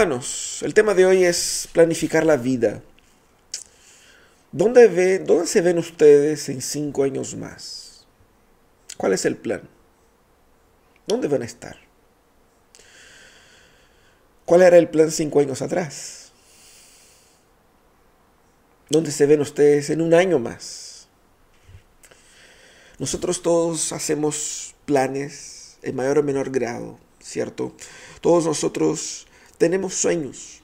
hermanos, el tema de hoy es planificar la vida. ¿Dónde, ve, ¿Dónde se ven ustedes en cinco años más? ¿Cuál es el plan? ¿Dónde van a estar? ¿Cuál era el plan cinco años atrás? ¿Dónde se ven ustedes en un año más? Nosotros todos hacemos planes en mayor o menor grado, ¿cierto? Todos nosotros tenemos sueños.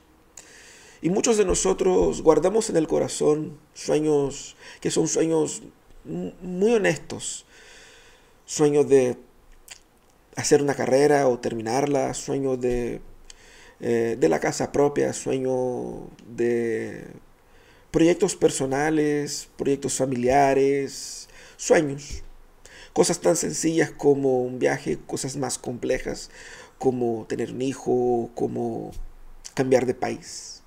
Y muchos de nosotros guardamos en el corazón sueños que son sueños muy honestos. Sueños de hacer una carrera o terminarla, sueños de, eh, de la casa propia, sueño de proyectos personales, proyectos familiares, sueños. Cosas tan sencillas como un viaje, cosas más complejas como tener un hijo, como cambiar de país.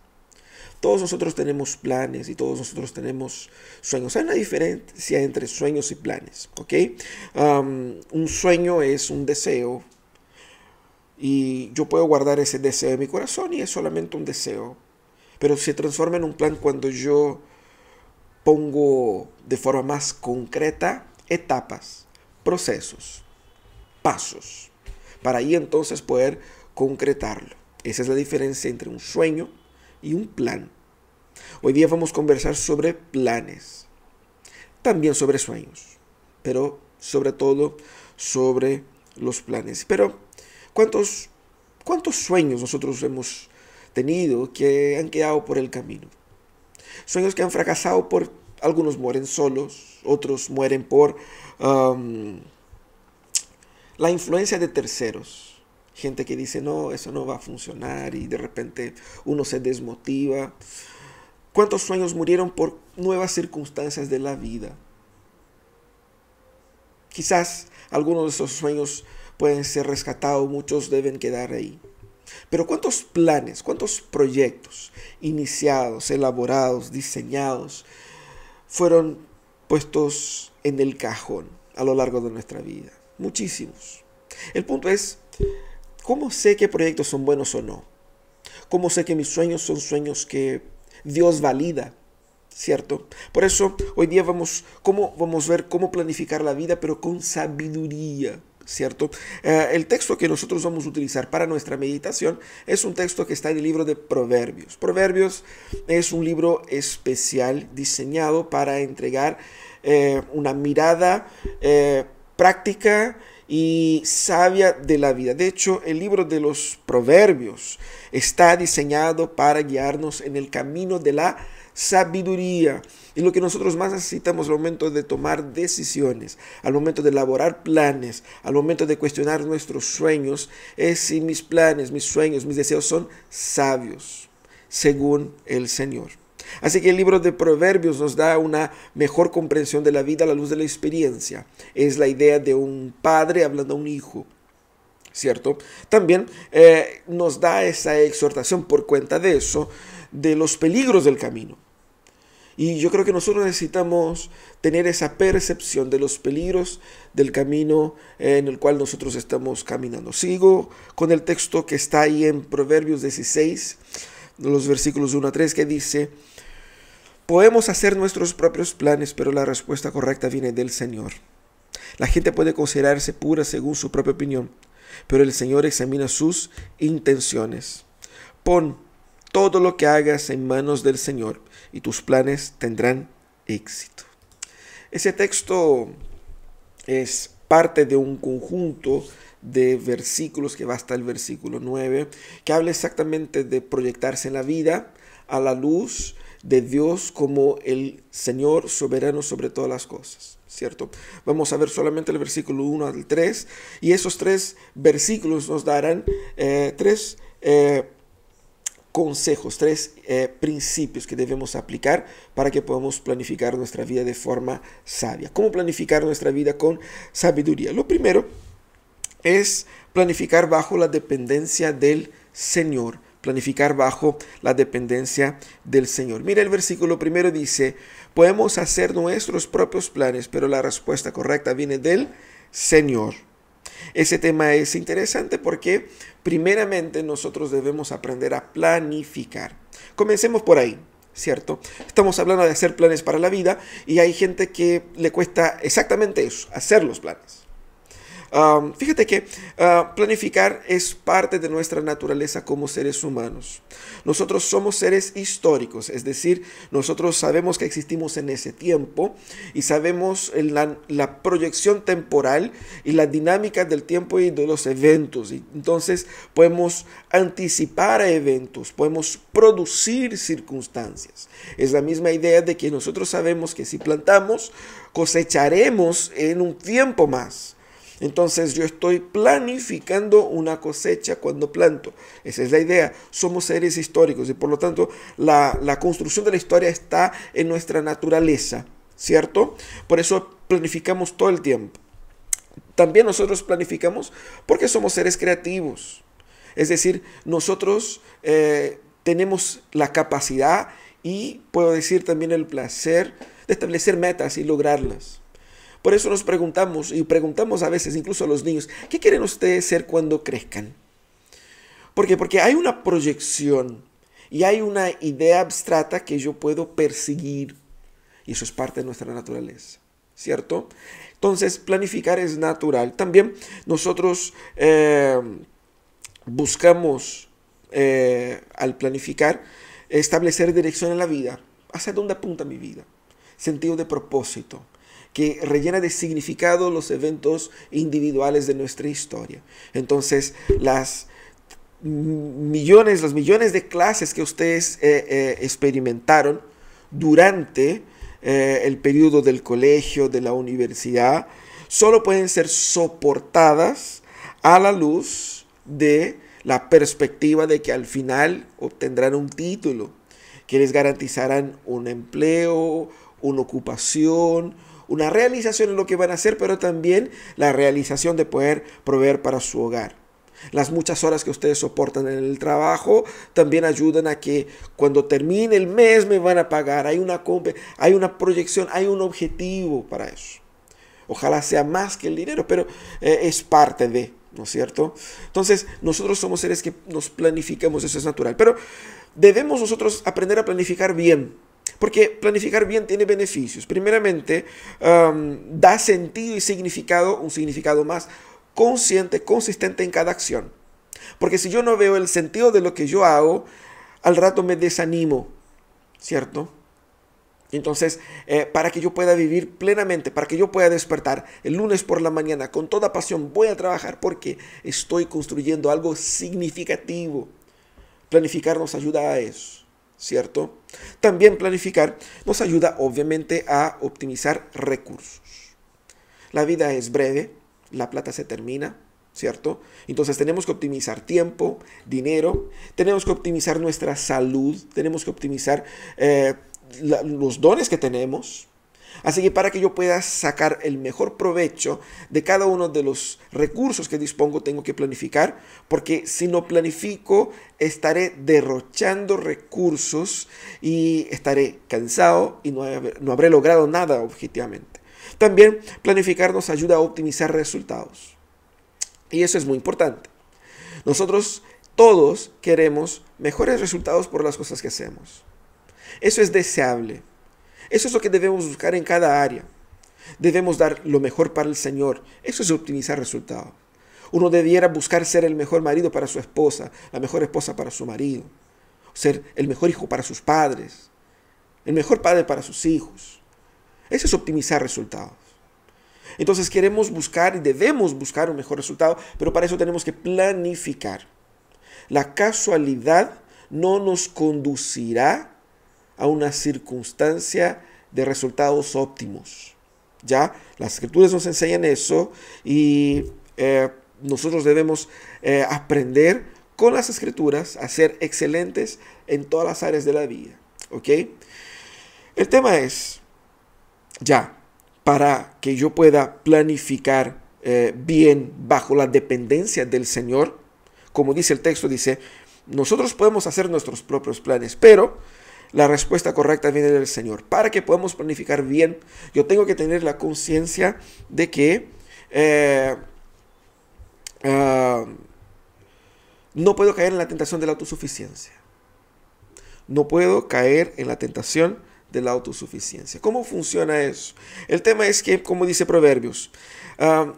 Todos nosotros tenemos planes y todos nosotros tenemos sueños. Hay una diferencia entre sueños y planes, ¿ok? un sueño es un deseo y yo puedo guardar ese deseo en mi corazón y es solamente un deseo. Pero se transforma en un plan cuando yo pongo de forma más concreta etapas, procesos, pasos para ahí entonces poder concretarlo. Esa es la diferencia entre un sueño y un plan. Hoy día vamos a conversar sobre planes, también sobre sueños, pero sobre todo sobre los planes. Pero, ¿cuántos, cuántos sueños nosotros hemos tenido que han quedado por el camino? Sueños que han fracasado por, algunos mueren solos, otros mueren por la influencia de terceros. Gente que dice, no, eso no va a funcionar y de repente uno se desmotiva. ¿Cuántos sueños murieron por nuevas circunstancias de la vida? Quizás algunos de esos sueños pueden ser rescatados, muchos deben quedar ahí. Pero ¿cuántos planes, cuántos proyectos iniciados, elaborados, diseñados, fueron puestos en el cajón a lo largo de nuestra vida? Muchísimos. El punto es, ¿cómo sé qué proyectos son buenos o no? ¿Cómo sé que mis sueños son sueños que Dios valida? ¿Cierto? Por eso hoy día vamos, cómo, vamos a ver cómo planificar la vida, pero con sabiduría. ¿Cierto? Eh, el texto que nosotros vamos a utilizar para nuestra meditación es un texto que está en el libro de Proverbios. Proverbios es un libro especial diseñado para entregar eh, una mirada eh, práctica y sabia de la vida. De hecho, el libro de los proverbios está diseñado para guiarnos en el camino de la sabiduría. Y lo que nosotros más necesitamos al momento de tomar decisiones, al momento de elaborar planes, al momento de cuestionar nuestros sueños, es si mis planes, mis sueños, mis deseos son sabios, según el Señor. Así que el libro de Proverbios nos da una mejor comprensión de la vida a la luz de la experiencia. Es la idea de un padre hablando a un hijo. ¿Cierto? También eh, nos da esa exhortación por cuenta de eso, de los peligros del camino. Y yo creo que nosotros necesitamos tener esa percepción de los peligros del camino en el cual nosotros estamos caminando. Sigo con el texto que está ahí en Proverbios 16, los versículos 1 a 3, que dice, Podemos hacer nuestros propios planes, pero la respuesta correcta viene del Señor. La gente puede considerarse pura según su propia opinión, pero el Señor examina sus intenciones. Pon todo lo que hagas en manos del Señor y tus planes tendrán éxito. Ese texto es parte de un conjunto de versículos que va hasta el versículo 9, que habla exactamente de proyectarse en la vida a la luz de Dios como el Señor soberano sobre todas las cosas, ¿cierto? Vamos a ver solamente el versículo 1 al 3 y esos tres versículos nos darán eh, tres eh, consejos, tres eh, principios que debemos aplicar para que podamos planificar nuestra vida de forma sabia. ¿Cómo planificar nuestra vida con sabiduría? Lo primero es planificar bajo la dependencia del Señor planificar bajo la dependencia del Señor. Mira el versículo primero dice, podemos hacer nuestros propios planes, pero la respuesta correcta viene del Señor. Ese tema es interesante porque primeramente nosotros debemos aprender a planificar. Comencemos por ahí. ¿cierto? Estamos hablando de hacer planes para la vida y hay gente que le cuesta exactamente eso, hacer los planes fíjate que ah, planificar es parte de nuestra naturaleza como seres humanos. Nosotros somos seres históricos, es decir, nosotros sabemos que existimos en ese tiempo y sabemos la, proyección temporal y la dinámica del tiempo y de los eventos. Y entonces podemos anticipar eventos, podemos producir circunstancias. Es la misma idea de que nosotros sabemos que si plantamos, cosecharemos en un tiempo más. Entonces yo estoy planificando una cosecha cuando planto. Esa es la idea. Somos seres históricos y por lo tanto la, construcción de la historia está en nuestra naturaleza, ¿cierto? Por eso planificamos todo el tiempo. También nosotros planificamos porque somos seres creativos. Es decir, nosotros eh, tenemos la capacidad y puedo decir también el placer de establecer metas y lograrlas. Por eso nos preguntamos, y preguntamos a veces incluso a los niños, ¿qué quieren ustedes ser cuando crezcan? ¿Por? Porque hay una proyección y hay una idea abstracta que yo puedo perseguir. Y eso es parte de nuestra naturaleza, ¿cierto? Entonces, planificar es natural. También nosotros eh, buscamos, eh, al planificar, establecer dirección en la vida. ¿Hacia dónde apunta mi vida? Sentido de propósito que rellena de significado los eventos individuales de nuestra historia. Entonces, las millones, los millones de clases que ustedes eh, eh, experimentaron durante eh, el periodo del colegio, de la universidad, solo pueden ser soportadas a la luz de la perspectiva de que al final obtendrán un título, que les garantizarán un empleo, una ocupación, una realización en lo que van a hacer, pero también la realización de poder proveer para su hogar. Las muchas horas que ustedes soportan en el trabajo también ayudan a que cuando termine el mes me van a pagar. Hay una, hay una proyección, hay un objetivo para eso. Ojalá sea más que el dinero, pero eh, es parte de, ¿no es cierto? Entonces, nosotros somos seres que nos planificamos, eso es natural. Pero debemos nosotros aprender a planificar bien. Porque planificar bien tiene beneficios. Primeramente, da sentido y significado, un significado más consciente, consistente en cada acción. Porque si yo no veo el sentido de lo que yo hago, al rato me desanimo, ¿cierto? Entonces, eh, para que yo pueda vivir plenamente, para que yo pueda despertar el lunes por la mañana con toda pasión, voy a trabajar porque estoy construyendo algo significativo. Planificar nos ayuda a eso. ¿Cierto? También planificar nos ayuda obviamente a optimizar recursos. La vida es breve, la plata se termina, ¿cierto? Entonces tenemos que optimizar tiempo, dinero, tenemos que optimizar nuestra salud, tenemos que optimizar eh, los dones que tenemos, Así que para que yo pueda sacar el mejor provecho de cada uno de los recursos que dispongo, tengo que planificar, porque si no planifico, estaré derrochando recursos y estaré cansado y no, no habré logrado nada objetivamente. También planificar nos ayuda a optimizar resultados. Y eso es muy importante. Nosotros todos queremos mejores resultados por las cosas que hacemos. Eso es deseable. Eso es lo que debemos buscar en cada área. Debemos dar lo mejor para el Señor. Eso es optimizar resultados. Uno debiera buscar ser el mejor marido para su esposa, la mejor esposa para su marido, ser el mejor hijo para sus padres, el mejor padre para sus hijos. Eso es optimizar resultados. Entonces queremos buscar y debemos buscar un mejor resultado, pero para eso tenemos que planificar. La casualidad no nos conducirá a una circunstancia de resultados óptimos. Ya, las escrituras nos enseñan eso y eh, nosotros debemos eh, aprender con las escrituras a ser excelentes en todas las áreas de la vida. ¿Ok? El tema es, ya, para que yo pueda planificar eh, bien bajo la dependencia del Señor, como dice el texto, dice, nosotros podemos hacer nuestros propios planes, pero la respuesta correcta viene del Señor. Para que podamos planificar bien, yo tengo que tener la conciencia de que eh, ah, no puedo caer en la tentación de la autosuficiencia. No puedo caer en la tentación de la autosuficiencia. ¿Cómo funciona eso? El tema es que, como dice Proverbios, ah,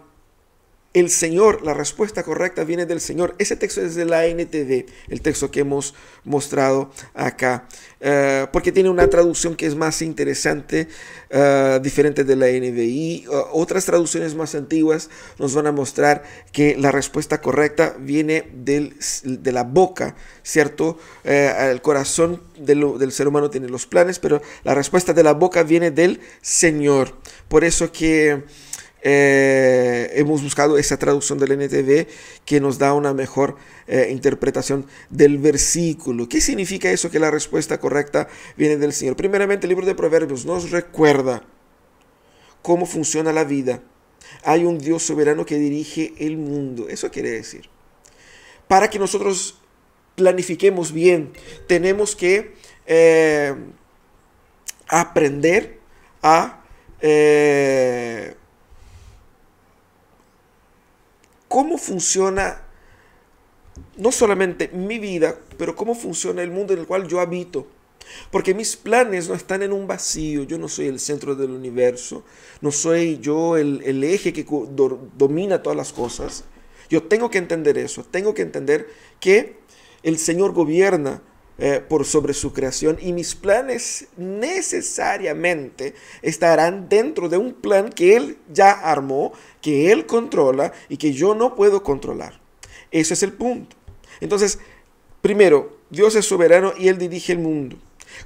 el Señor, la respuesta correcta viene del Señor. Ese texto es de la NTV, el texto que hemos mostrado acá, eh, porque tiene una traducción que es más interesante, eh, diferente de la NBI. otras traducciones más antiguas nos van a mostrar que la respuesta correcta viene del, de la boca, ¿cierto? Eh, el corazón del ser humano tiene los planes, pero la respuesta de la boca viene del Señor. Por eso que... Eh, hemos buscado esa traducción del NTV que nos da una mejor eh, interpretación del versículo. ¿Qué significa eso que la respuesta correcta viene del Señor? Primeramente, el libro de Proverbios nos recuerda cómo funciona la vida. Hay un Dios soberano que dirige el mundo. Eso quiere decir. Para que nosotros planifiquemos bien, tenemos que eh, aprender a cómo funciona no solamente mi vida, pero cómo funciona el mundo en el cual yo habito. Porque mis planes no están en un vacío, yo no soy el centro del universo, no soy yo el, eje que domina todas las cosas. Yo tengo que entender eso, tengo que entender que el Señor gobierna eh, por sobre su creación y mis planes necesariamente estarán dentro de un plan que Él ya armó, que Él controla y que yo no puedo controlar. Ese es el punto. Entonces, primero, Dios es soberano y Él dirige el mundo.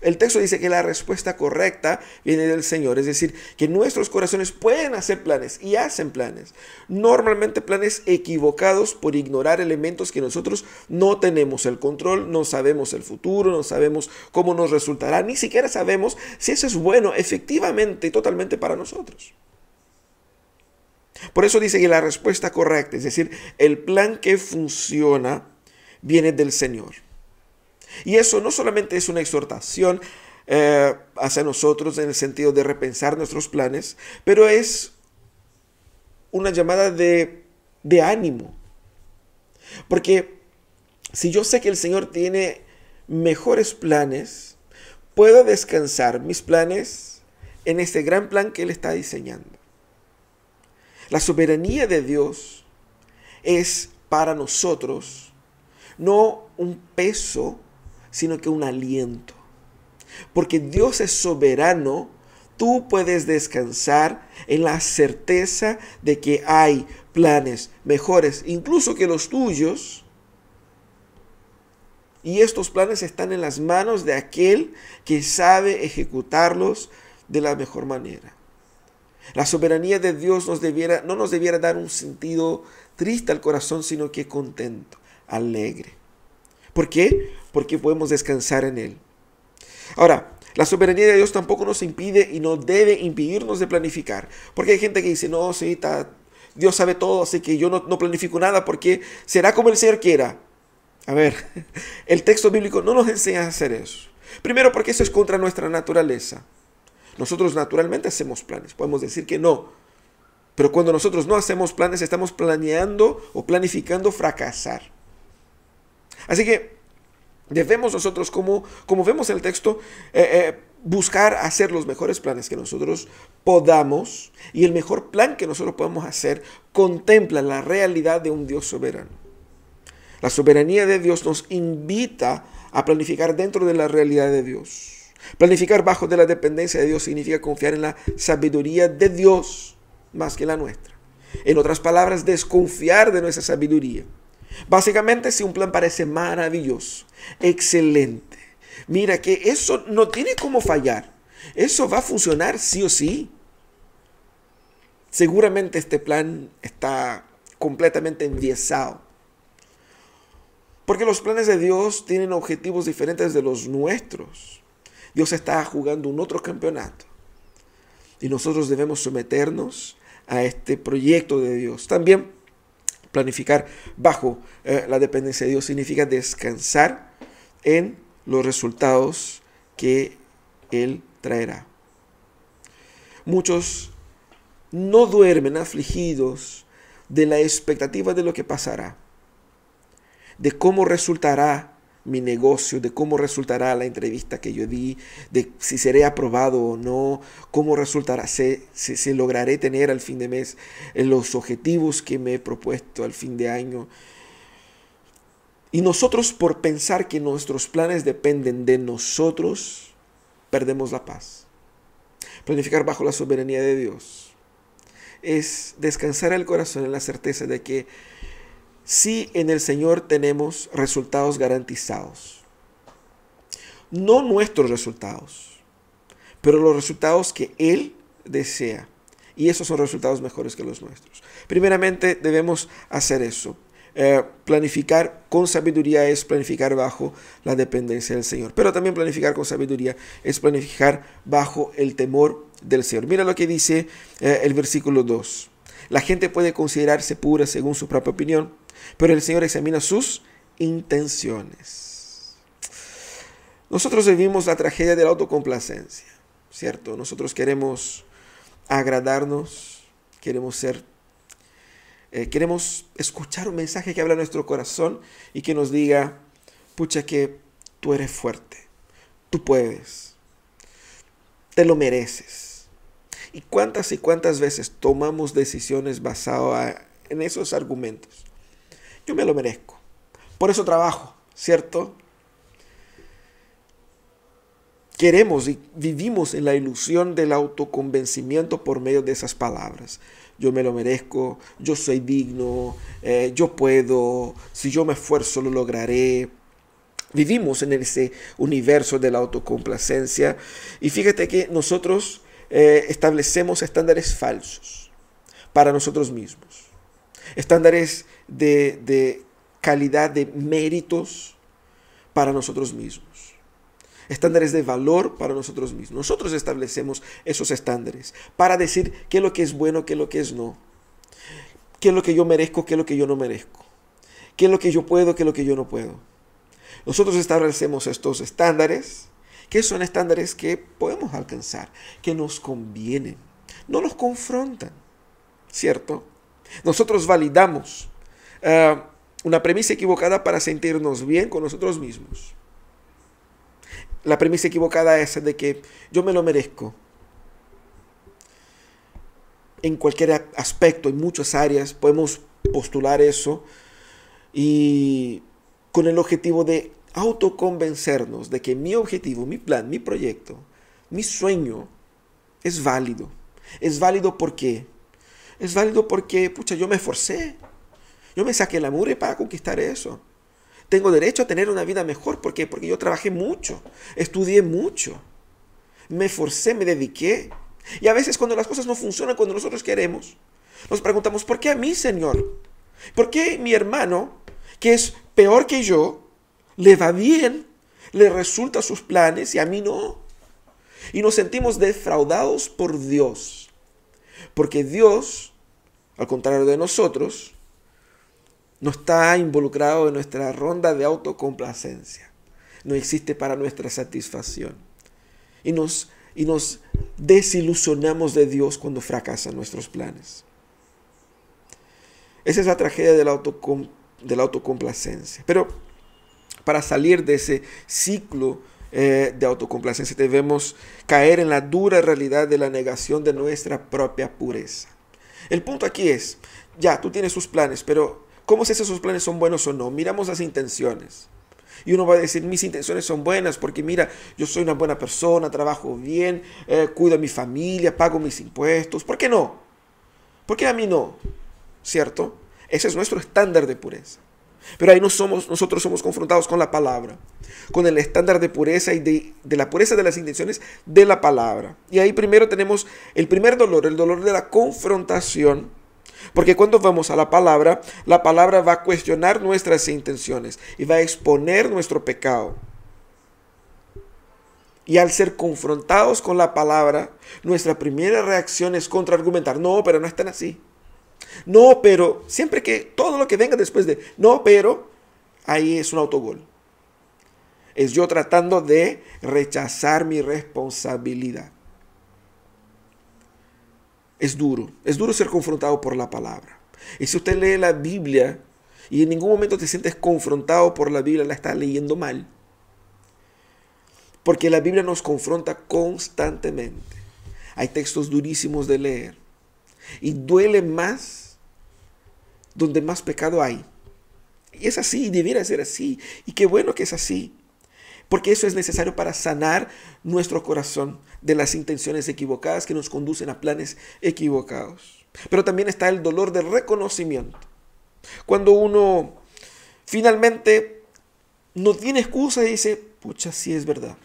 El texto dice que la respuesta correcta viene del Señor, es decir, que nuestros corazones pueden hacer planes y hacen planes. Normalmente planes equivocados por ignorar elementos que nosotros no tenemos el control, no sabemos el futuro, no sabemos cómo nos resultará, ni siquiera sabemos si eso es bueno efectivamente y totalmente para nosotros. Por eso dice que la respuesta correcta, es decir, el plan que funciona, viene del Señor. Y eso no solamente es una exhortación eh, hacia nosotros en el sentido de repensar nuestros planes, pero es una llamada de, de ánimo. Porque si yo sé que el Señor tiene mejores planes, puedo descansar mis planes en este gran plan que Él está diseñando. La soberanía de Dios es para nosotros no un peso sino que un aliento. Porque Dios es soberano, tú puedes descansar en la certeza de que hay planes mejores, incluso que los tuyos. Y estos planes están en las manos de aquel que sabe ejecutarlos de la mejor manera. La soberanía de Dios no nos debiera dar un sentido triste al corazón, sino que contento, alegre. ¿Por qué? Porque podemos descansar en Él. Ahora, la soberanía de Dios tampoco nos impide y no debe impedirnos de planificar. Porque hay gente que dice, no, sí, Dios sabe todo, así que yo no, no planifico nada porque será como el Señor quiera. A ver, el texto bíblico no nos enseña a hacer eso. Primero porque eso es contra nuestra naturaleza. Nosotros naturalmente hacemos planes, podemos decir que no. Pero cuando nosotros no hacemos planes, estamos planeando o planificando fracasar. Así que debemos nosotros, como, como vemos en el texto, eh, eh, buscar hacer los mejores planes que nosotros podamos y el mejor plan que nosotros podemos hacer contempla la realidad de un Dios soberano. La soberanía de Dios nos invita a planificar dentro de la realidad de Dios. Planificar bajo de la dependencia de Dios significa confiar en la sabiduría de Dios más que la nuestra. En otras palabras, desconfiar de nuestra sabiduría. Básicamente, si un plan parece maravilloso, excelente, mira que eso no tiene cómo fallar. Eso va a funcionar sí o sí. Seguramente este plan está completamente enviesado. Porque los planes de Dios tienen objetivos diferentes de los nuestros. Dios está jugando un otro campeonato. Y nosotros debemos someternos a este proyecto de Dios. También planificar bajo eh, la dependencia de Dios significa descansar en los resultados que Él traerá. Muchos no duermen afligidos de la expectativa de lo que pasará, de cómo resultará mi negocio, de cómo resultará la entrevista que yo di, de si seré aprobado o no, cómo resultará, si, si, lograré tener al fin de mes eh, los objetivos que me he propuesto al fin de año. Y nosotros por pensar que nuestros planes dependen de nosotros, perdemos la paz. Planificar bajo la soberanía de Dios es descansar el corazón en la certeza de que si en el Señor tenemos resultados garantizados. No nuestros resultados, pero los resultados que Él desea. Y esos son resultados mejores que los nuestros. Primeramente debemos hacer eso. Eh, planificar con sabiduría es planificar bajo la dependencia del Señor. Pero también planificar con sabiduría es planificar bajo el temor del Señor. Mira lo que dice eh, el versículo 2. La gente puede considerarse pura según su propia opinión, pero el Señor examina sus intenciones. Nosotros vivimos la tragedia de la autocomplacencia, ¿cierto? Nosotros queremos agradarnos, queremos ser, eh, queremos escuchar un mensaje que habla nuestro corazón y que nos diga, pucha que tú eres fuerte, tú puedes, te lo mereces. ¿Y cuántas y cuántas veces tomamos decisiones basadas en esos argumentos? Yo me lo merezco. Por eso trabajo, ¿cierto? Queremos y vivimos en la ilusión del autoconvencimiento por medio de esas palabras. Yo me lo merezco, yo soy digno, eh, yo puedo, si yo me esfuerzo lo lograré. Vivimos en ese universo de la autocomplacencia y fíjate que nosotros eh, establecemos estándares falsos para nosotros mismos estándares de, calidad, de méritos para nosotros mismos estándares de valor para nosotros mismos. Nosotros establecemos esos estándares para decir qué es lo que es bueno, qué es lo que es no. Qué es lo que yo merezco, qué es lo que yo no merezco. Qué es lo que yo puedo, qué es lo que yo no puedo. Nosotros establecemos estos estándares, que son estándares que podemos alcanzar, que nos convienen, no nos confrontan, ¿cierto? Nosotros validamos eh, una premisa equivocada para sentirnos bien con nosotros mismos. La premisa equivocada es de que yo me lo merezco. En cualquier aspecto, en muchas áreas, podemos postular eso y con el objetivo de autoconvencernos de que mi objetivo, mi plan, mi proyecto, mi sueño es válido. Es válido porque es válido porque, pucha, yo me esforcé. Yo me saqué la mure para conquistar eso. Tengo derecho a tener una vida mejor. ¿Por qué? Porque yo trabajé mucho, estudié mucho, me esforcé, me dediqué. Y a veces cuando las cosas no funcionan cuando nosotros queremos, nos preguntamos, ¿por qué a mí, Señor? ¿Por qué mi hermano, que es peor que yo, le va bien, le resulta sus planes y a mí no? Y nos sentimos defraudados por Dios. Porque Dios al contrario de nosotros, no está involucrado en nuestra ronda de autocomplacencia. No existe para nuestra satisfacción. Y nos, y nos desilusionamos de Dios cuando fracasan nuestros planes. Esa es la tragedia de la, la autocomplacencia. Pero para salir de ese ciclo eh, de autocomplacencia debemos caer en la dura realidad de la negación de nuestra propia pureza. El punto aquí es, ya, tú tienes sus planes, pero ¿cómo sé si esos planes son buenos o no? Miramos las intenciones. Y uno va a decir, mis intenciones son buenas porque mira, yo soy una buena persona, trabajo bien, eh, cuido a mi familia, pago mis impuestos. ¿Por qué no? ¿Por qué a mí no? ¿Cierto? Ese es nuestro estándar de pureza. Pero ahí no somos, nosotros somos confrontados con la palabra, con el estándar de pureza y de, de, la pureza de las intenciones de la palabra. Y ahí primero tenemos el primer dolor, el dolor de la confrontación. Porque cuando vamos a la palabra, la palabra va a cuestionar nuestras intenciones y va a exponer nuestro pecado. Y al ser confrontados con la palabra, nuestra primera reacción es contraargumentar. No, pero no están así. No, pero siempre que todo lo que venga después de no, pero ahí es un autogol. Es yo tratando de rechazar mi responsabilidad. Es duro, es duro ser confrontado por la palabra. Y si usted lee la Biblia y en ningún momento te sientes confrontado por la Biblia, la está leyendo mal. Porque la Biblia nos confronta constantemente. Hay textos durísimos de leer. Y duele más donde más pecado hay. Y es así, debiera ser así. Y qué bueno que es así. Porque eso es necesario para sanar nuestro corazón de las intenciones equivocadas que nos conducen a planes equivocados. Pero también está el dolor del reconocimiento. Cuando uno finalmente no tiene excusa y dice, pucha, sí es verdad.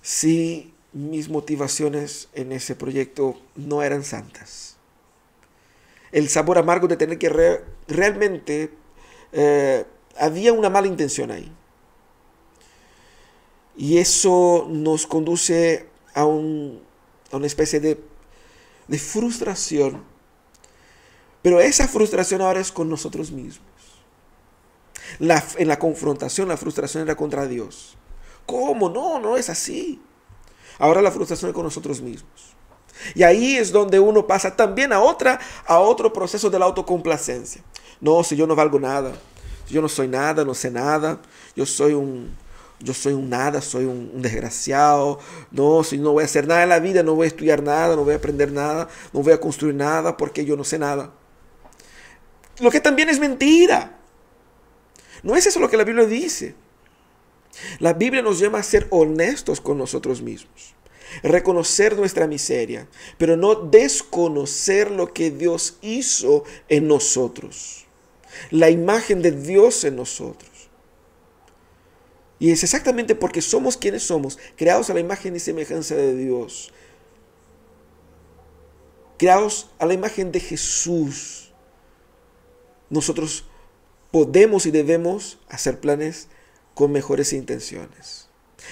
Sí, mis motivaciones en ese proyecto no eran santas. El sabor amargo de tener que realmente eh, había una mala intención ahí. Y eso nos conduce a, una especie de, frustración. Pero esa frustración ahora es con nosotros mismos. En la confrontación, la frustración era contra Dios. ¿Cómo? No, no es así. Ahora la frustración es con nosotros mismos. Y ahí es donde uno pasa también a otra, a otro proceso de la autocomplacencia. No, si yo no valgo nada, si yo no soy nada, no sé nada, yo soy un, yo soy un nada, soy un, desgraciado, no, si no voy a hacer nada en la vida, no voy a estudiar nada, no voy a aprender nada, no voy a construir nada porque yo no sé nada. Lo que también es mentira. No es eso lo que la Biblia dice. La Biblia nos llama a ser honestos con nosotros mismos, reconocer nuestra miseria, pero no desconocer lo que Dios hizo en nosotros, la imagen de Dios en nosotros. Y es exactamente porque somos quienes somos, creados a la imagen y semejanza de Dios, creados a la imagen de Jesús. Nosotros podemos y debemos hacer planes con mejores intenciones.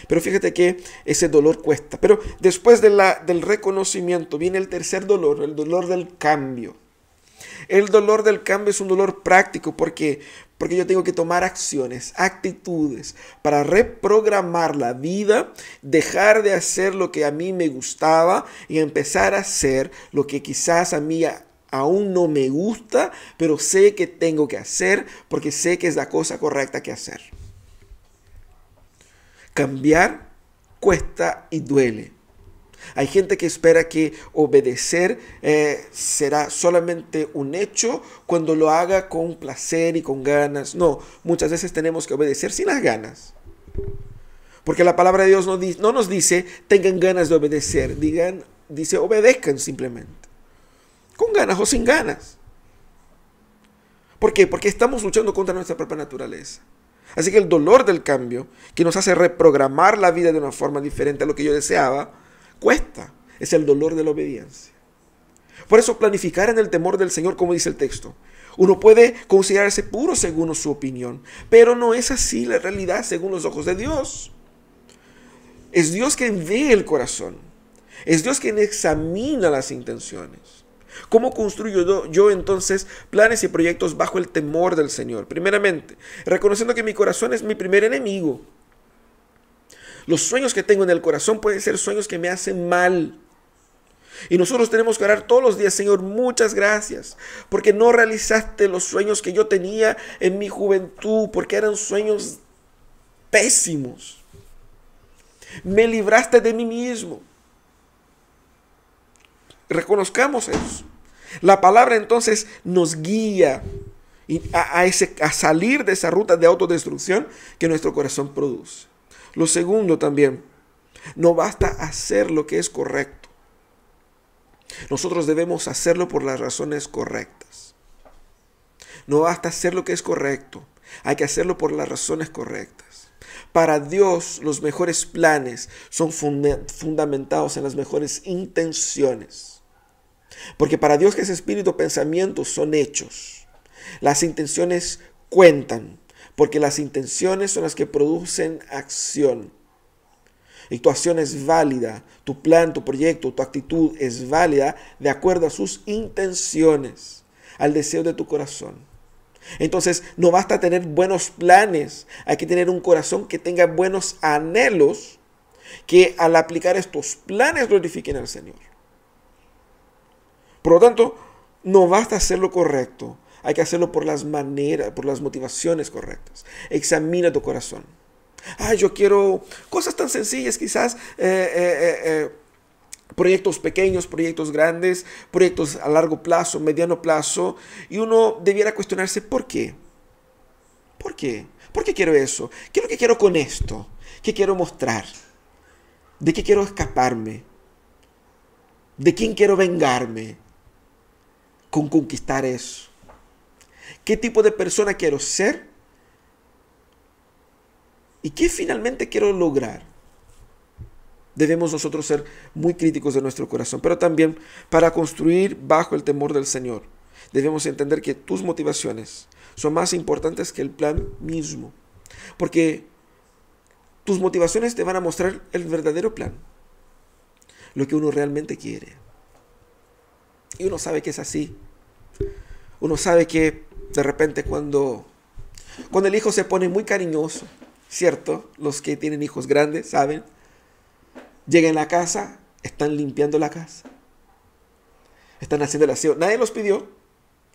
Pero fíjate que ese dolor cuesta. Pero después del reconocimiento viene el tercer dolor, el dolor del cambio. El dolor del cambio es un dolor práctico porque porque yo tengo que tomar acciones, actitudes para reprogramar la vida, dejar de hacer lo que a mí me gustaba y empezar a hacer lo que quizás a mí aún no me gusta, pero sé que tengo que hacer porque sé que es la cosa correcta que hacer. Cambiar cuesta y duele. Hay gente que espera que obedecer eh, será solamente un hecho cuando lo haga con placer y con ganas. No, muchas veces tenemos que obedecer sin las ganas. Porque la palabra de Dios no, no nos dice tengan ganas de obedecer, digan, dice obedezcan simplemente. Con ganas o sin ganas. ¿Por qué? Porque estamos luchando contra nuestra propia naturaleza. Así que el dolor del cambio, que nos hace reprogramar la vida de una forma diferente a lo que yo deseaba, cuesta. Es el dolor de la obediencia. Por eso planificar en el temor del Señor, como dice el texto. Uno puede considerarse puro según su opinión, pero no es así la realidad según los ojos de Dios. Es Dios quien ve el corazón. Es Dios quien examina las intenciones. ¿Cómo construyo yo, entonces planes y proyectos bajo el temor del Señor? Primeramente, reconociendo que mi corazón es mi primer enemigo. Los sueños que tengo en el corazón pueden ser sueños que me hacen mal. Y nosotros tenemos que orar todos los días, Señor, muchas gracias, porque no realizaste los sueños que yo tenía en mi juventud, porque eran sueños pésimos. Me libraste de mí mismo. Reconozcamos eso. La palabra entonces nos guía a, a salir de esa ruta de autodestrucción que nuestro corazón produce. Lo segundo también, no basta hacer lo que es correcto. Nosotros debemos hacerlo por las razones correctas. No basta hacer lo que es correcto, hay que hacerlo por las razones correctas. Para Dios los mejores planes son fundamentados en las mejores intenciones. Porque para Dios que es espíritu, pensamientos son hechos. Las intenciones cuentan porque las intenciones son las que producen acción. Y tu acción es válida, tu plan, tu proyecto, tu actitud es válida de acuerdo a sus intenciones, al deseo de tu corazón. Entonces, no basta tener buenos planes, hay que tener un corazón que tenga buenos anhelos, que al aplicar estos planes glorifiquen al Señor. Por lo tanto, no basta hacer lo correcto, hay que hacerlo por las maneras, por las motivaciones correctas. Examina tu corazón. Ah, yo quiero cosas tan sencillas, quizás eh, eh, eh, proyectos pequeños, proyectos grandes, proyectos a largo plazo, mediano plazo, y uno debiera cuestionarse por qué. ¿Por qué? ¿Por qué quiero eso? ¿Qué es lo que quiero con esto? ¿Qué quiero mostrar? ¿De qué quiero escaparme? ¿De quién quiero vengarme con conquistar eso? ¿Qué tipo de persona quiero ser? ¿Y qué finalmente quiero lograr? Debemos nosotros ser muy críticos de nuestro corazón, pero también para construir bajo el temor del Señor. Debemos entender que tus motivaciones son más importantes que el plan mismo, porque tus motivaciones te van a mostrar el verdadero plan, lo que uno realmente quiere. Y uno sabe que es así. Uno sabe que de repente cuando, cuando el hijo se pone muy cariñoso, ¿cierto? Los que tienen hijos grandes saben. Llegan a la casa, están limpiando la casa. Están haciendo el aseo. Nadie los pidió.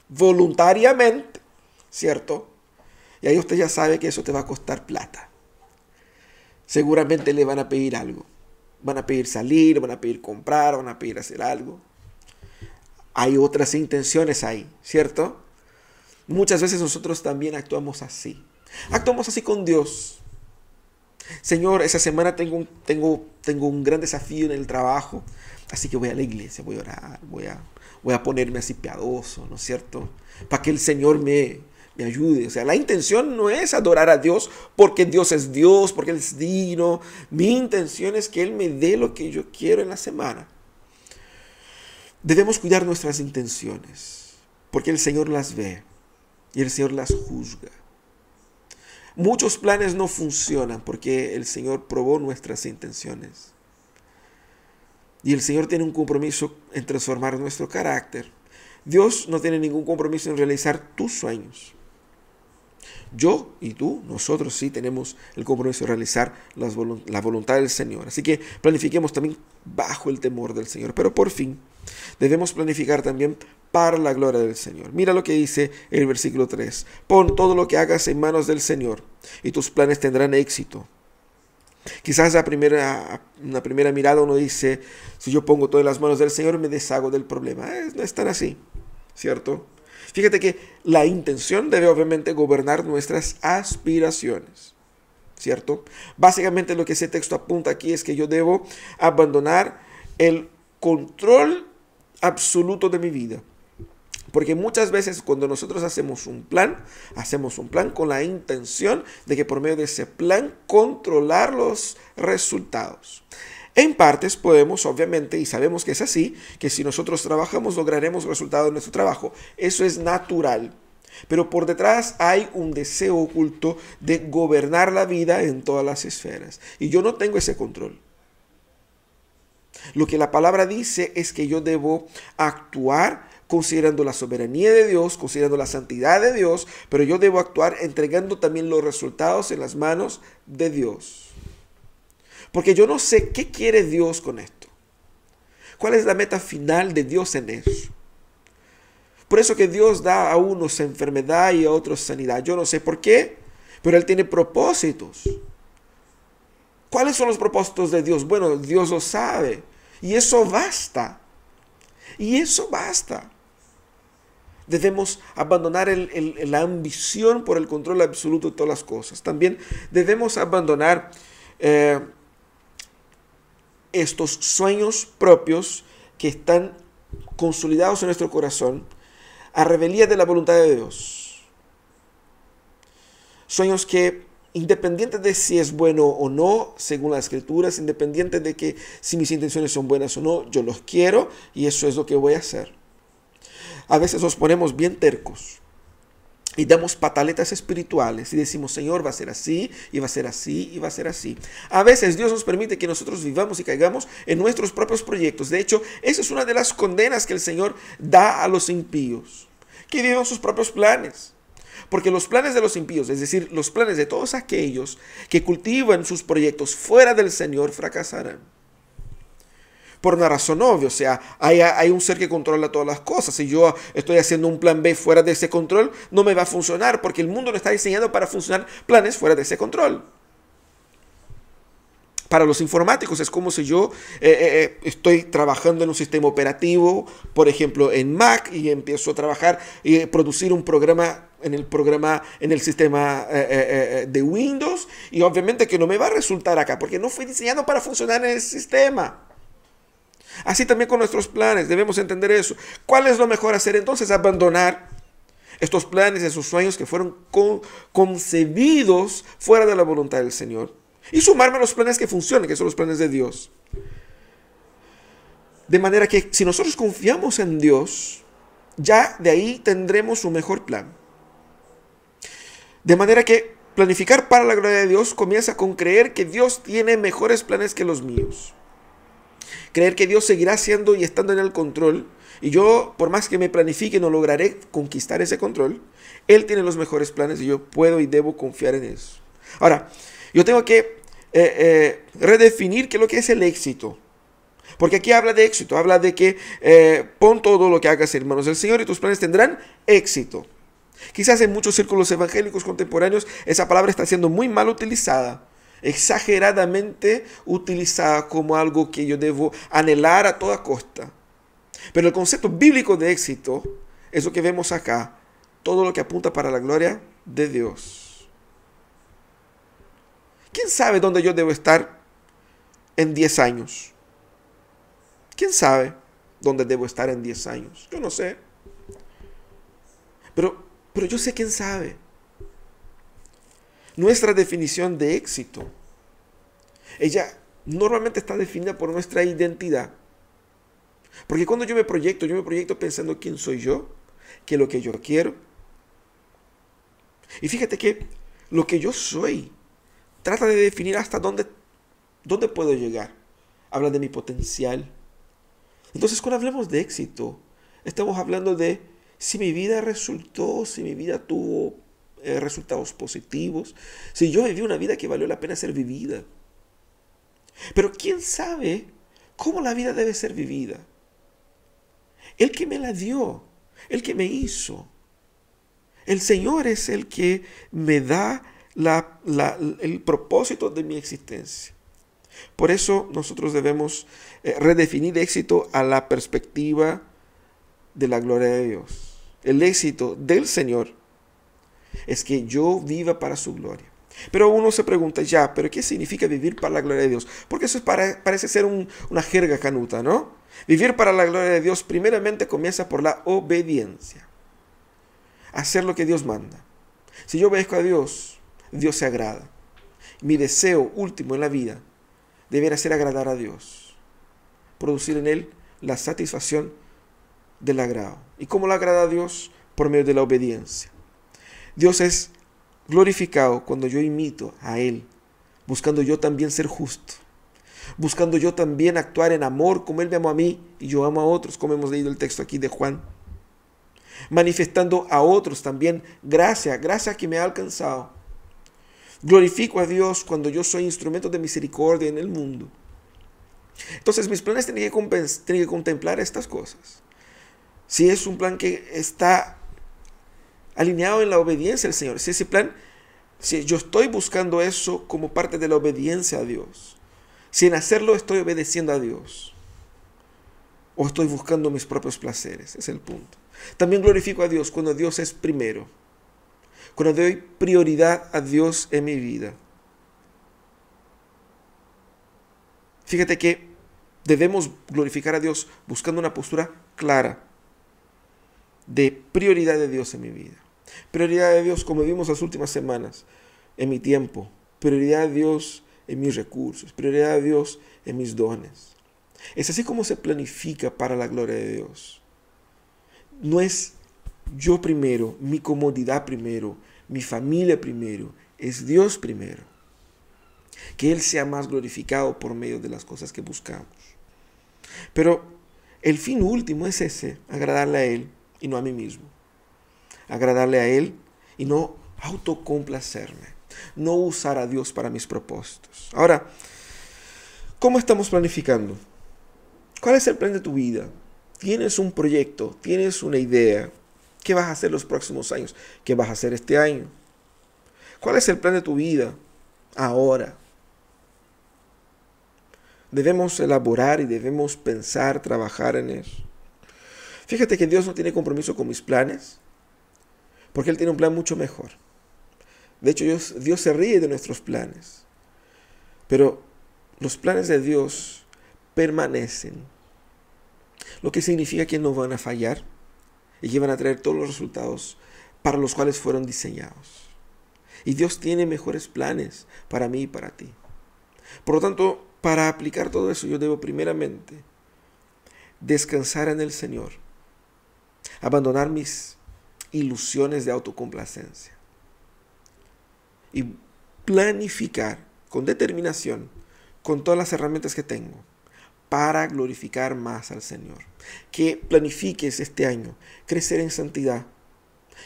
Voluntariamente, ¿cierto? Y ahí usted ya sabe que eso te va a costar plata. Seguramente le van a pedir algo. Van a pedir salir, van a pedir comprar, van a pedir hacer algo. Hay otras intenciones ahí, ¿cierto? Muchas veces nosotros también actuamos así. Actuamos así con Dios. Señor, esa semana tengo un, tengo, tengo un gran desafío en el trabajo, así que voy a la iglesia, voy a orar, voy a, voy a ponerme así piadoso, ¿no es cierto? Para que el Señor me, me ayude. O sea, la intención no es adorar a Dios porque Dios es Dios, porque Él es digno. Mi intención es que Él me dé lo que yo quiero en la semana. Debemos cuidar nuestras intenciones porque el Señor las ve y el Señor las juzga. Muchos planes no funcionan porque el Señor probó nuestras intenciones. Y el Señor tiene un compromiso en transformar nuestro carácter. Dios no tiene ningún compromiso en realizar tus sueños. Yo y tú, nosotros sí tenemos el compromiso de realizar la voluntad del Señor. Así que planifiquemos también bajo el temor del Señor. Pero por fin, debemos planificar también para la gloria del Señor. Mira lo que dice el versículo 3. Pon todo lo que hagas en manos del Señor y tus planes tendrán éxito. Quizás a primera, primera mirada uno dice, si yo pongo todo en las manos del Señor me deshago del problema. No es tan así, ¿cierto? Fíjate que la intención debe obviamente gobernar nuestras aspiraciones. ¿Cierto? Básicamente lo que ese texto apunta aquí es que yo debo abandonar el control absoluto de mi vida. Porque muchas veces cuando nosotros hacemos un plan, hacemos un plan con la intención de que por medio de ese plan controlar los resultados. En partes podemos, obviamente, y sabemos que es así, que si nosotros trabajamos lograremos resultados en nuestro trabajo. Eso es natural. Pero por detrás hay un deseo oculto de gobernar la vida en todas las esferas. Y yo no tengo ese control. Lo que la palabra dice es que yo debo actuar considerando la soberanía de Dios, considerando la santidad de Dios, pero yo debo actuar entregando también los resultados en las manos de Dios. Porque yo no sé qué quiere Dios con esto. ¿Cuál es la meta final de Dios en eso? Por eso que Dios da a unos enfermedad y a otros sanidad. Yo no sé por qué, pero Él tiene propósitos. ¿Cuáles son los propósitos de Dios? Bueno, Dios lo sabe. Y eso basta. Y eso basta. Debemos abandonar la ambición por el control absoluto de todas las cosas. También debemos abandonar eh, estos sueños propios que están consolidados en nuestro corazón a rebeldía de la voluntad de Dios. Sueños que, independientes de si es bueno o no, según las escrituras, independientes de que si mis intenciones son buenas o no, yo los quiero y eso es lo que voy a hacer a veces nos ponemos bien tercos y damos pataletas espirituales y decimos, Señor, va a ser así, y va a ser así, y va a ser así. A veces Dios nos permite que nosotros vivamos y caigamos en nuestros propios proyectos. De hecho, esa es una de las condenas que el Señor da a los impíos, que vivan sus propios planes. Porque los planes de los impíos, es decir, los planes de todos aquellos que cultivan sus proyectos fuera del Señor, fracasarán. Por una razón obvia. O sea, hay, un ser que controla todas las cosas. Si yo estoy haciendo un plan B fuera de ese control, no me va a funcionar porque el mundo no está diseñado para funcionar planes fuera de ese control. Para los informáticos es como si yo eh, eh, eh, estoy trabajando en un sistema operativo, por ejemplo en Mac, y empiezo a trabajar y producir un programa en el programa, en el sistema de Windows, y obviamente que no me va a resultar acá, porque no fue diseñado para funcionar en el sistema. Así también con nuestros planes, debemos entender eso. ¿Cuál es lo mejor hacer entonces? Abandonar estos planes, esos sueños que fueron concebidos fuera de la voluntad del Señor y sumarme a los planes que funcionan, que son los planes de Dios. De manera que si nosotros confiamos en Dios, ya de ahí tendremos un mejor plan. De manera que planificar para la gloria de Dios comienza con creer que Dios tiene mejores planes que los míos. Creer que Dios seguirá siendo y estando en el control. Y yo, por más que me planifique, no lograré conquistar ese control. Él tiene los mejores planes y yo puedo y debo confiar en eso. Ahora, yo tengo que eh, eh, redefinir qué es lo que es el éxito. Porque aquí habla de éxito, habla de que eh, pon todo lo que hagas, hermanos del Señor, y tus planes tendrán éxito. Quizás en muchos círculos evangélicos contemporáneos esa palabra está siendo muy mal utilizada, exageradamente utilizada como algo que yo debo anhelar a toda costa. Pero el concepto bíblico de éxito es lo que vemos acá, todo lo que apunta para la gloria de Dios. ¿Quién sabe dónde yo debo estar en 10 años? ¿Quién sabe dónde debo estar en 10 años? Yo no sé. Pero, pero yo sé quién sabe. Nuestra definición de éxito, ella normalmente está definida por nuestra identidad. Porque cuando yo me proyecto, yo me proyecto pensando quién soy yo, qué es lo que yo quiero. Y fíjate que lo que yo soy trata de definir hasta dónde, dónde puedo llegar. Habla de mi potencial. Entonces, cuando hablamos de éxito, estamos hablando de si mi vida resultó, si mi vida tuvo eh, resultados positivos, si yo viví una vida que valió la pena ser vivida. Pero ¿quién sabe cómo la vida debe ser vivida? El que me la dio, el que me hizo. El Señor es el que me da el propósito de mi existencia. Por eso nosotros debemos eh, redefinir éxito a la perspectiva de la gloria de Dios. El éxito del Señor es que yo viva para su gloria. Pero uno se pregunta, ya, ¿pero qué significa vivir para la gloria de Dios? Porque eso parece ser una jerga canuta, ¿no? Vivir para la gloria de Dios primeramente comienza por la obediencia. Hacer lo que Dios manda. Si yo obedezco a Dios, Dios se agrada. Mi deseo último en la vida deberá ser agradar a Dios, producir en Él la satisfacción del agrado. ¿Y cómo lo agrada a Dios? Por medio de la obediencia. Dios es glorificado cuando yo imito a Él, buscando yo también ser justo, buscando yo también actuar en amor como Él me amó a mí y yo amo a otros, como hemos leído el texto aquí de Juan, manifestando a otros también gracia, gracia que me ha alcanzado Glorifico a Dios cuando yo soy instrumento de misericordia en el mundo. Entonces mis planes tienen que, contemplar estas cosas. Si es un plan que está alineado en la obediencia al Señor, si ese plan, si yo estoy buscando eso como parte de la obediencia a Dios, si en hacerlo estoy obedeciendo a Dios, o estoy buscando mis propios placeres, es el punto. También glorifico a Dios cuando Dios es primero cuando doy prioridad a Dios en mi vida. Fíjate que debemos glorificar a Dios buscando una postura clara de prioridad de Dios en mi vida. Prioridad de Dios, como vimos las últimas semanas, en mi tiempo. Prioridad de Dios en mis recursos. Prioridad de Dios en mis dones. Es así como se planifica para la gloria de Dios. No es yo primero, mi comodidad primero, mi familia primero, es Dios primero. Que Él sea más glorificado por medio de las cosas que buscamos. Pero el fin último es ese, agradarle a Él y no a mí mismo. Agradarle a Él y no autocomplacerme. No usar a Dios para mis propósitos. Ahora, ¿cómo estamos planificando? ¿Cuál es el plan de tu vida? Tienes un proyecto, tienes una idea. ¿Qué vas a hacer los próximos años? ¿Qué vas a hacer este año? ¿Cuál es el plan de tu vida ahora? Debemos elaborar y debemos pensar, trabajar en eso. Fíjate que Dios no tiene compromiso con mis planes, porque Él tiene un plan mucho mejor. De hecho, Dios, Dios se ríe de nuestros planes, pero los planes de Dios permanecen, lo que significa que no van a fallar y que van a traer todos los resultados para los cuales fueron diseñados. Y Dios tiene mejores planes para mí y para ti. Por lo tanto, para aplicar todo eso, yo debo primeramente descansar en el Señor, abandonar mis ilusiones de autocomplacencia y planificar con determinación, con todas las herramientas que tengo, para glorificar más al Señor. Que planifiques este año crecer en santidad.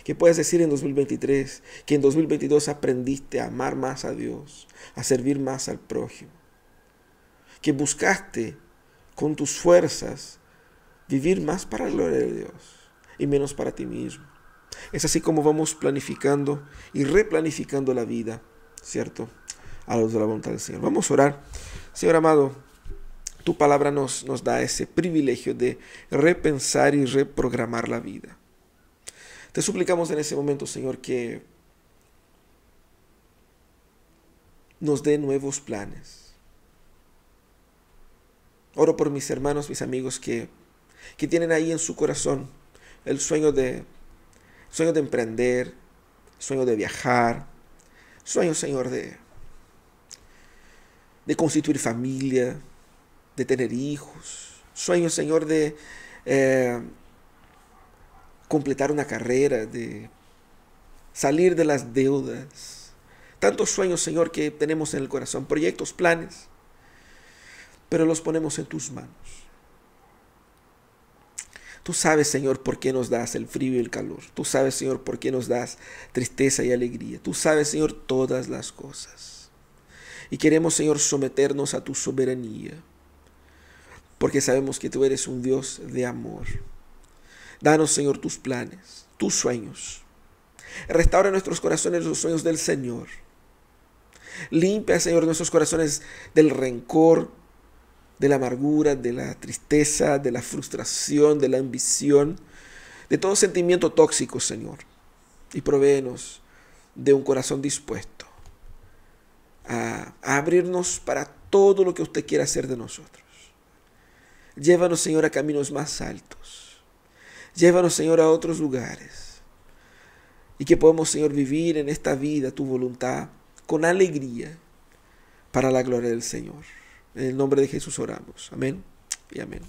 Que puedas decir en 2023 que en 2022 aprendiste a amar más a Dios, a servir más al prójimo. Que buscaste con tus fuerzas vivir más para la gloria de Dios y menos para ti mismo. Es así como vamos planificando y replanificando la vida, ¿cierto? A los de la voluntad del Señor. Vamos a orar. Señor amado, tu palabra nos, nos da ese privilegio de repensar y reprogramar la vida. Te suplicamos en ese momento, Señor, que nos dé nuevos planes. Oro por mis hermanos, mis amigos que, que tienen ahí en su corazón el sueño de, sueño de emprender, sueño de viajar, sueño, Señor, de, de constituir familia, de tener hijos, sueño, Señor, de eh, completar una carrera, de salir de las deudas. Tantos sueños, Señor, que tenemos en el corazón, proyectos, planes, pero los ponemos en tus manos. Tú sabes, Señor, por qué nos das el frío y el calor. Tú sabes, Señor, por qué nos das tristeza y alegría. Tú sabes, Señor, todas las cosas. Y queremos, Señor, someternos a tu soberanía porque sabemos que tú eres un Dios de amor. Danos, Señor, tus planes, tus sueños. Restaura nuestros corazones los sueños del Señor. Limpia, Señor, nuestros corazones del rencor, de la amargura, de la tristeza, de la frustración, de la ambición, de todo sentimiento tóxico, Señor. Y provéenos de un corazón dispuesto a, a abrirnos para todo lo que usted quiera hacer de nosotros. Llévanos, Señor, a caminos más altos. Llévanos, Señor, a otros lugares. Y que podamos, Señor, vivir en esta vida tu voluntad con alegría para la gloria del Señor. En el nombre de Jesús oramos. Amén y amén.